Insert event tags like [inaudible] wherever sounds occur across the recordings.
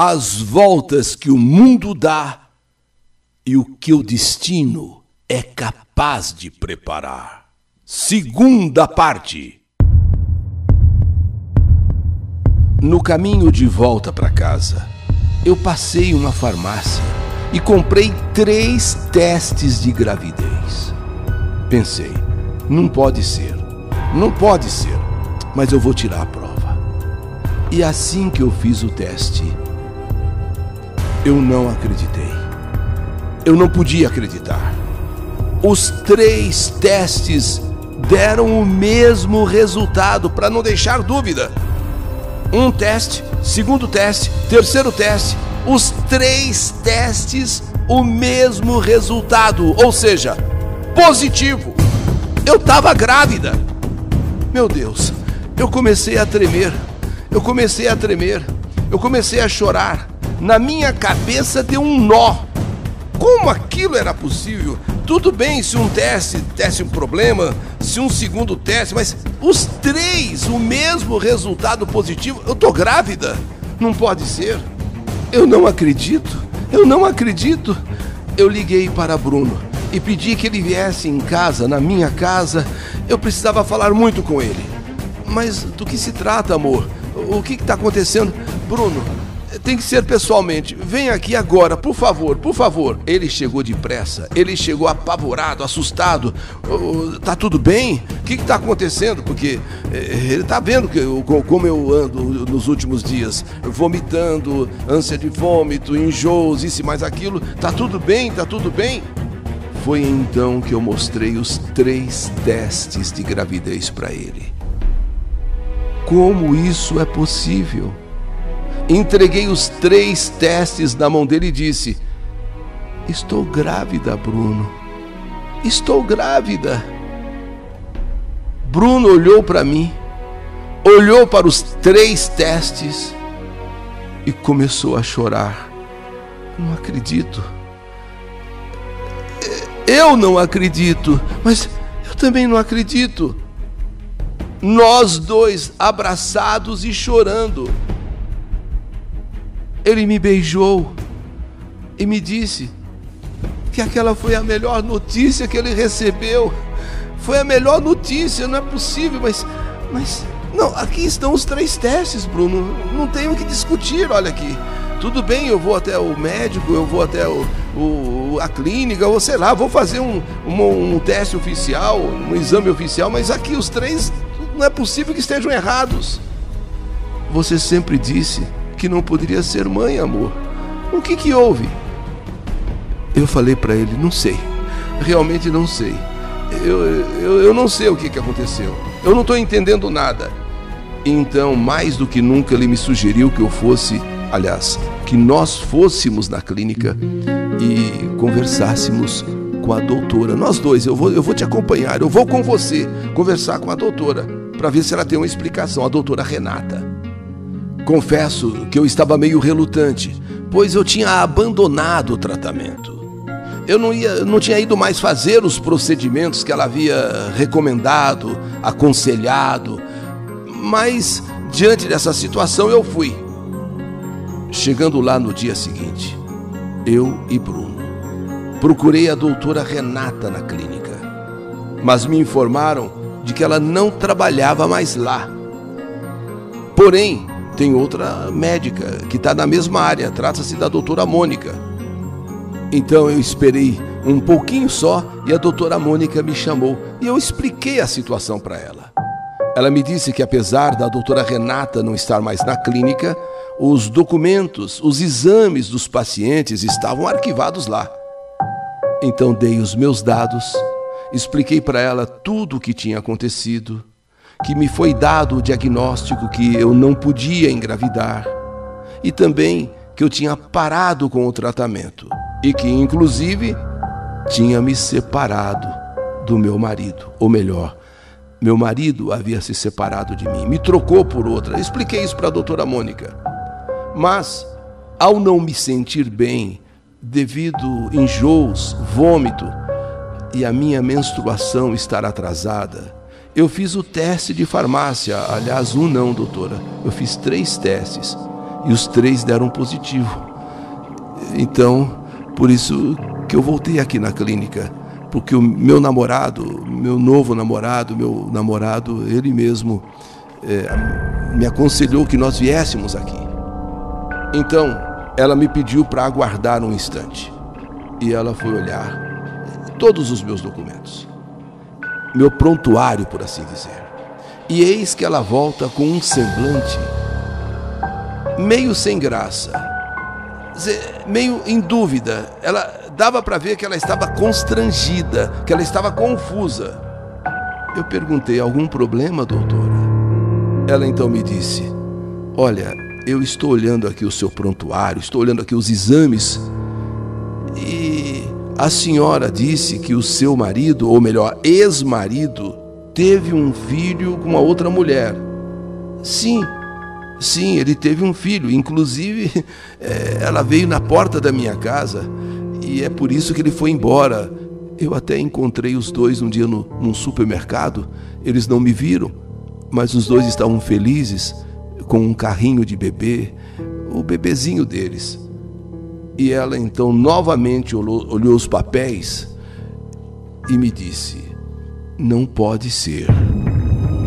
as voltas que o mundo dá e o que o destino é capaz de preparar. Segunda parte. No caminho de volta para casa, eu passei uma farmácia e comprei três testes de gravidez. Pensei, não pode ser, não pode ser, mas eu vou tirar a prova. E assim que eu fiz o teste, eu não acreditei. Eu não podia acreditar. Os três testes deram o mesmo resultado, para não deixar dúvida. Um teste, segundo teste, terceiro teste, os três testes, o mesmo resultado, ou seja, positivo. Eu estava grávida. Meu Deus, eu comecei a tremer, eu comecei a tremer, eu comecei a chorar na minha cabeça deu um nó. Como aquilo era possível? Tudo bem se um teste desse um problema, se um segundo teste, mas os três, o mesmo resultado positivo. Eu tô grávida? Não pode ser. Eu não acredito. Eu não acredito. Eu liguei para Bruno e pedi que ele viesse em casa, na minha casa. Eu precisava falar muito com ele. Mas do que se trata, amor? O que está acontecendo? Bruno, tem que ser pessoalmente. Vem aqui agora, por favor, por favor. Ele chegou depressa, ele chegou apavorado, assustado. Uh, tá tudo bem? O que está acontecendo? Porque eh, ele está vendo que eu, como eu ando nos últimos dias, vomitando, ânsia de vômito, enjoos, isso e mais aquilo. Tá tudo bem? Tá tudo bem? Foi então que eu mostrei os três testes de gravidez para ele. Como isso é possível? Entreguei os três testes na mão dele e disse: Estou grávida, Bruno. Estou grávida. Bruno olhou para mim, olhou para os três testes e começou a chorar. Não acredito. Eu não acredito, mas eu também não acredito. Nós dois abraçados e chorando. Ele me beijou e me disse que aquela foi a melhor notícia que ele recebeu. Foi a melhor notícia, não é possível, mas mas não, aqui estão os três testes, Bruno. Não tenho o que discutir, olha aqui. Tudo bem, eu vou até o médico, eu vou até o, o a clínica, ou sei lá, vou fazer um, um, um teste oficial, um exame oficial, mas aqui os três não é possível que estejam errados. Você sempre disse que não poderia ser mãe, amor. O que que houve? Eu falei para ele, não sei. Realmente não sei. Eu, eu, eu não sei o que, que aconteceu. Eu não estou entendendo nada. Então, mais do que nunca, ele me sugeriu que eu fosse, aliás, que nós fôssemos na clínica e conversássemos com a doutora. Nós dois, eu vou, eu vou te acompanhar, eu vou com você conversar com a doutora para ver se ela tem uma explicação, a doutora Renata. Confesso que eu estava meio relutante, pois eu tinha abandonado o tratamento. Eu não, ia, não tinha ido mais fazer os procedimentos que ela havia recomendado, aconselhado, mas diante dessa situação eu fui. Chegando lá no dia seguinte, eu e Bruno, procurei a doutora Renata na clínica, mas me informaram de que ela não trabalhava mais lá. Porém, tem outra médica que está na mesma área, trata-se da doutora Mônica. Então eu esperei um pouquinho só e a doutora Mônica me chamou e eu expliquei a situação para ela. Ela me disse que apesar da doutora Renata não estar mais na clínica, os documentos, os exames dos pacientes estavam arquivados lá. Então dei os meus dados, expliquei para ela tudo o que tinha acontecido que me foi dado o diagnóstico que eu não podia engravidar e também que eu tinha parado com o tratamento e que, inclusive, tinha me separado do meu marido, ou melhor, meu marido havia se separado de mim, me trocou por outra. Expliquei isso para a doutora Mônica. Mas, ao não me sentir bem, devido enjoos, vômito e a minha menstruação estar atrasada, eu fiz o teste de farmácia, aliás, um não, doutora. Eu fiz três testes. e os três deram positivo. Então, por isso que eu voltei aqui na clínica, porque o meu namorado, meu novo namorado, meu namorado, ele mesmo é, me aconselhou que nós viéssemos aqui. Então, ela me pediu para aguardar um instante. E ela foi olhar todos os meus documentos, meu prontuário, por assim dizer. E eis que ela volta com um semblante meio sem graça, meio em dúvida. Ela dava para ver que ela estava constrangida, que ela estava confusa. Eu perguntei: algum problema, doutora? Ela então me disse: Olha, eu estou olhando aqui o seu prontuário, estou olhando aqui os exames a senhora disse que o seu marido, ou melhor, ex-marido, teve um filho com uma outra mulher. Sim, sim, ele teve um filho. Inclusive, [laughs] é, ela veio na porta da minha casa e é por isso que ele foi embora. Eu até encontrei os dois um dia no, num supermercado. Eles não me viram, mas os dois estavam felizes com um carrinho de bebê, o bebezinho deles. E ela então novamente olhou, olhou os papéis e me disse: não pode ser.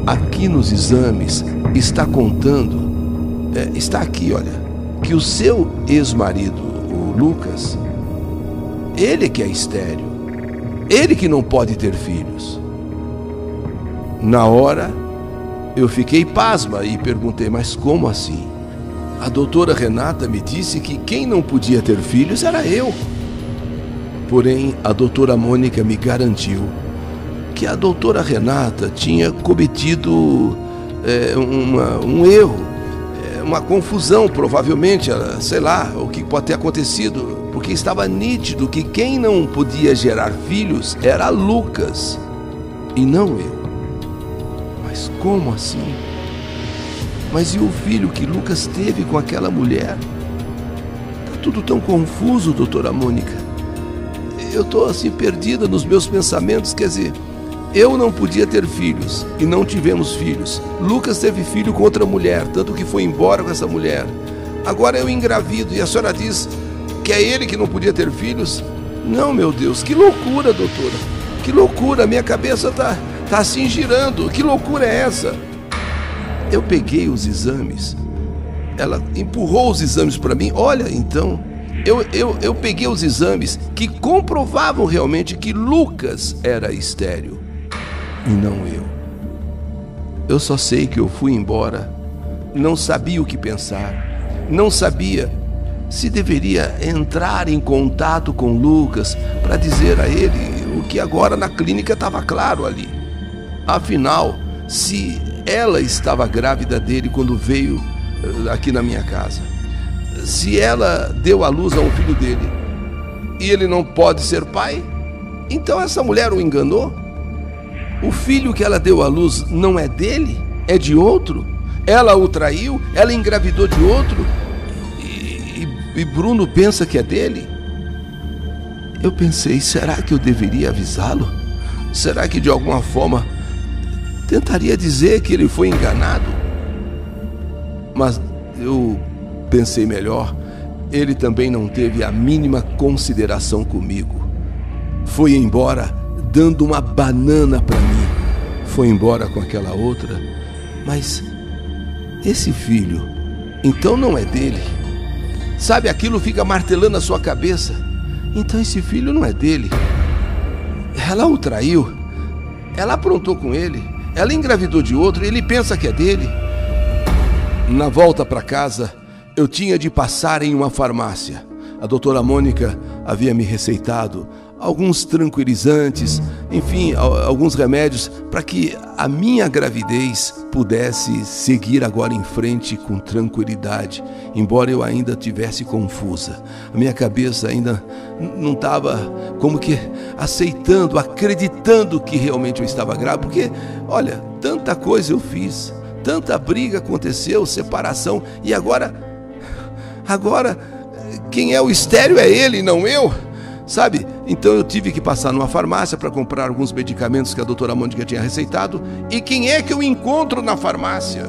Aqui nos exames está contando, é, está aqui, olha, que o seu ex-marido, o Lucas, ele que é estéreo, ele que não pode ter filhos. Na hora, eu fiquei pasma e perguntei, mas como assim? A doutora Renata me disse que quem não podia ter filhos era eu. Porém, a doutora Mônica me garantiu que a doutora Renata tinha cometido é, uma, um erro, é, uma confusão, provavelmente, sei lá, o que pode ter acontecido, porque estava nítido que quem não podia gerar filhos era Lucas e não eu. Mas como assim? Mas e o filho que Lucas teve com aquela mulher? Tá tudo tão confuso, doutora Mônica. Eu estou assim perdida nos meus pensamentos, quer dizer, eu não podia ter filhos e não tivemos filhos. Lucas teve filho com outra mulher, tanto que foi embora com essa mulher. Agora eu engravido e a senhora diz que é ele que não podia ter filhos? Não, meu Deus, que loucura, doutora. Que loucura, minha cabeça tá, tá assim girando. Que loucura é essa? Eu peguei os exames. Ela empurrou os exames para mim. Olha, então, eu, eu, eu peguei os exames que comprovavam realmente que Lucas era estéreo e não eu. Eu só sei que eu fui embora, não sabia o que pensar, não sabia se deveria entrar em contato com Lucas para dizer a ele o que agora na clínica estava claro ali. Afinal, se ela estava grávida dele quando veio eh, aqui na minha casa, se ela deu à luz a um filho dele e ele não pode ser pai, então essa mulher o enganou? O filho que ela deu à luz não é dele? É de outro? Ela o traiu? Ela engravidou de outro? E, e, e Bruno pensa que é dele? Eu pensei, será que eu deveria avisá-lo? Será que de alguma forma tentaria dizer que ele foi enganado? Mas eu pensei melhor, ele também não teve a mínima consideração comigo. Foi embora dando uma banana para mim. Foi embora com aquela outra, mas esse filho, então não é dele. Sabe, aquilo fica martelando a sua cabeça. Então esse filho não é dele. Ela o traiu. Ela aprontou com ele. Ela engravidou de outro ele pensa que é dele. Na volta para casa, eu tinha de passar em uma farmácia. A doutora Mônica havia me receitado alguns tranquilizantes, enfim, alguns remédios para que a minha gravidez pudesse seguir agora em frente com tranquilidade, embora eu ainda tivesse confusa. A minha cabeça ainda não estava como que aceitando, acreditando que realmente eu estava grávida, porque, olha, tanta coisa eu fiz, tanta briga aconteceu, separação, e agora, agora, quem é o estéreo é ele, não eu. Sabe? Então eu tive que passar numa farmácia para comprar alguns medicamentos que a doutora Mônica tinha receitado. E quem é que eu encontro na farmácia?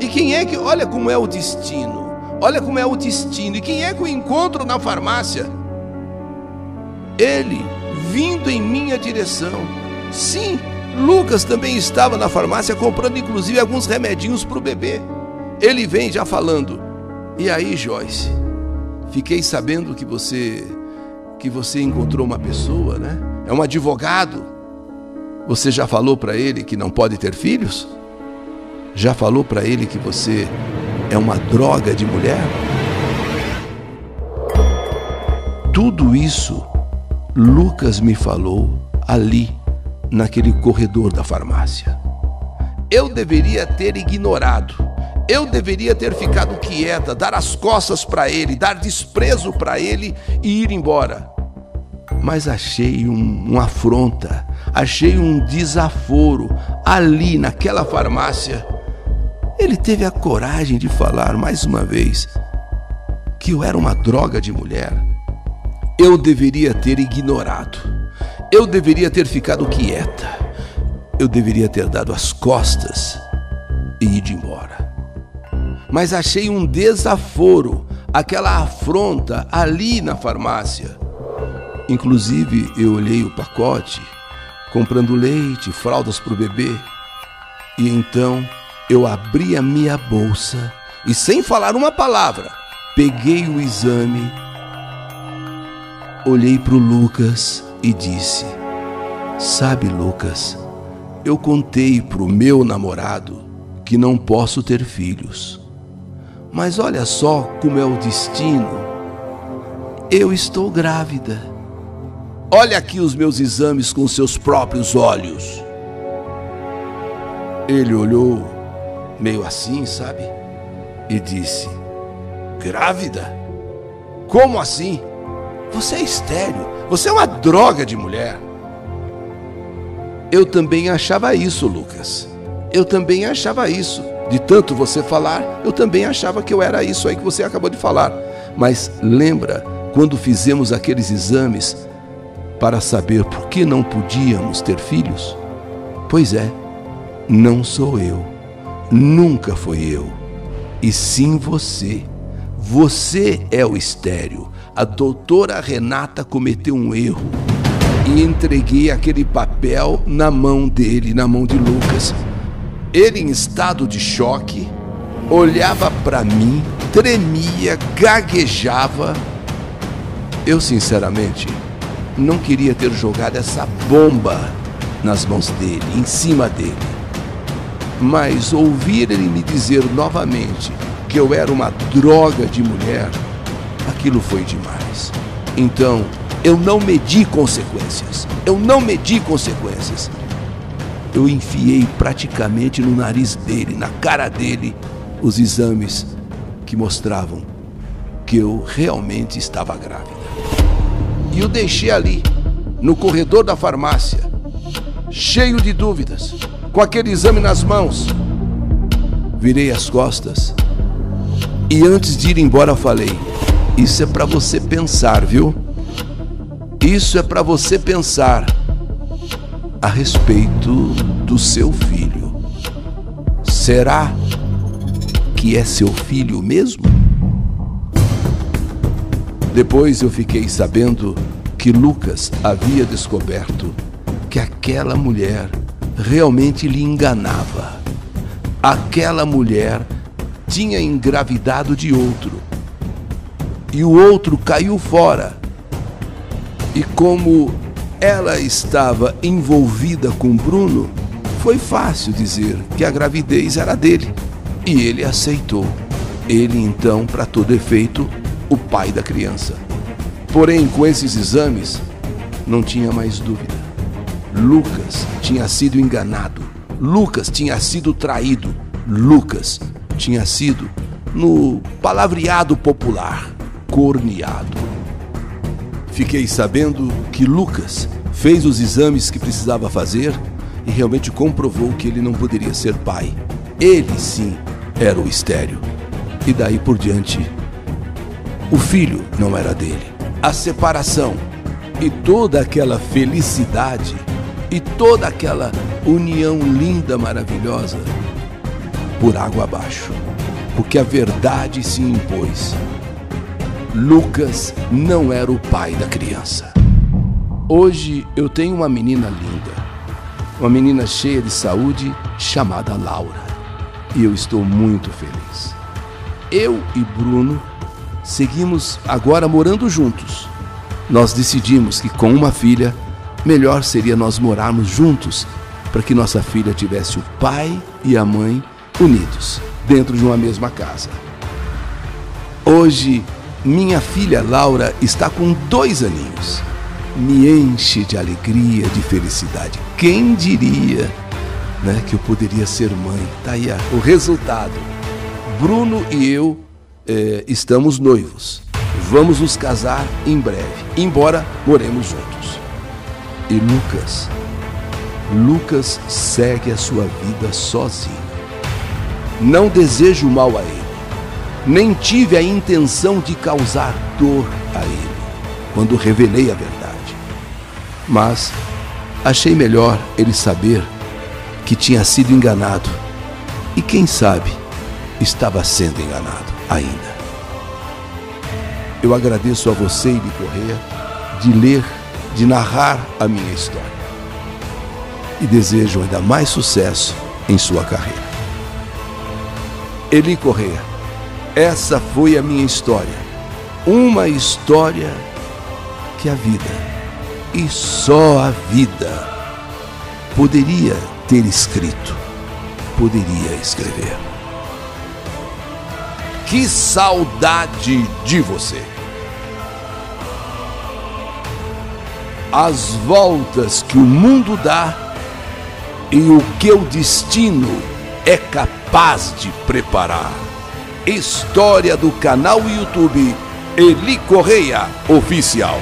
E quem é que. Olha como é o destino. Olha como é o destino. E quem é que eu encontro na farmácia? Ele vindo em minha direção. Sim, Lucas também estava na farmácia comprando inclusive alguns remedinhos para o bebê. Ele vem já falando: "E aí, Joyce? Fiquei sabendo que você que você encontrou uma pessoa, né? É um advogado. Você já falou para ele que não pode ter filhos? Já falou para ele que você é uma droga de mulher? Tudo isso Lucas me falou ali, naquele corredor da farmácia. Eu deveria ter ignorado, eu deveria ter ficado quieta, dar as costas para ele, dar desprezo para ele e ir embora. Mas achei um, uma afronta, achei um desaforo ali naquela farmácia ele teve a coragem de falar mais uma vez que eu era uma droga de mulher. Eu deveria ter ignorado. Eu deveria ter ficado quieta. Eu deveria ter dado as costas e ido embora. Mas achei um desaforo, aquela afronta ali na farmácia. Inclusive, eu olhei o pacote, comprando leite, fraldas para o bebê. E então eu abri a minha bolsa e, sem falar uma palavra, peguei o exame, olhei para o Lucas e disse: Sabe, Lucas, eu contei para o meu namorado que não posso ter filhos. Mas olha só como é o destino. Eu estou grávida. Olha aqui os meus exames com seus próprios olhos. Ele olhou meio assim, sabe? E disse: Grávida? Como assim? Você é estéreo, você é uma droga de mulher. Eu também achava isso, Lucas. Eu também achava isso. De tanto você falar, eu também achava que eu era isso aí que você acabou de falar. Mas lembra quando fizemos aqueles exames para saber por que não podíamos ter filhos? Pois é, não sou eu Nunca foi eu, e sim você. Você é o estéreo. A doutora Renata cometeu um erro e entreguei aquele papel na mão dele, na mão de Lucas. Ele, em estado de choque, olhava para mim, tremia, gaguejava. Eu, sinceramente, não queria ter jogado essa bomba nas mãos dele, em cima dele. Mas ouvir ele me dizer novamente que eu era uma droga de mulher, aquilo foi demais. Então, eu não medi consequências. Eu não medi consequências. Eu enfiei praticamente no nariz dele, na cara dele, os exames que mostravam que eu realmente estava grávida. E o deixei ali, no corredor da farmácia, cheio de dúvidas com aquele exame nas mãos. Virei as costas e antes de ir embora falei: Isso é para você pensar, viu? Isso é para você pensar a respeito do seu filho. Será que é seu filho mesmo? Depois eu fiquei sabendo que Lucas havia descoberto que aquela mulher realmente lhe enganava. Aquela mulher tinha engravidado de outro. E o outro caiu fora. E como ela estava envolvida com Bruno, foi fácil dizer que a gravidez era dele. E ele aceitou. Ele, então, para todo efeito, o pai da criança. Porém, com esses exames, não tinha mais dúvida. Lucas tinha sido enganado. Lucas tinha sido traído. Lucas tinha sido, no palavreado popular, corneado. Fiquei sabendo que Lucas fez os exames que precisava fazer e realmente comprovou que ele não poderia ser pai. Ele sim era o estéreo. E daí por diante, o filho não era dele. A separação e toda aquela felicidade e toda aquela união linda, maravilhosa, por água abaixo. porque a verdade se impôs. Lucas não era o pai da criança. Hoje eu tenho uma menina linda, uma menina cheia de saúde chamada Laura, e eu estou muito feliz. Eu e Bruno seguimos agora morando juntos. Nós decidimos que com uma filha, melhor seria nós morarmos juntos, para que nossa filha tivesse o pai e a mãe unidos dentro de uma mesma casa. Hoje minha filha Laura está com dois aninhos. Me enche de alegria, de felicidade. Quem diria né, que eu poderia ser mãe? Está aí o resultado. Bruno e eu eh, estamos noivos. Vamos nos casar em breve, embora moremos juntos. E Lucas, Lucas segue a sua vida sozinho. Não desejo mal a ele nem tive a intenção de causar dor a ele quando revelei a verdade. Mas achei melhor ele saber que tinha sido enganado e, quem sabe, estava sendo enganado ainda. Eu agradeço a você, Eli Correia, de ler, de narrar a minha história. E desejo ainda mais sucesso em sua carreira. Eli Correia essa foi a minha história. Uma história que a vida, e só a vida, poderia ter escrito, poderia escrever. Que saudade de você! As voltas que o mundo dá e o que o destino é capaz de preparar. História do canal YouTube Eli Correia Oficial.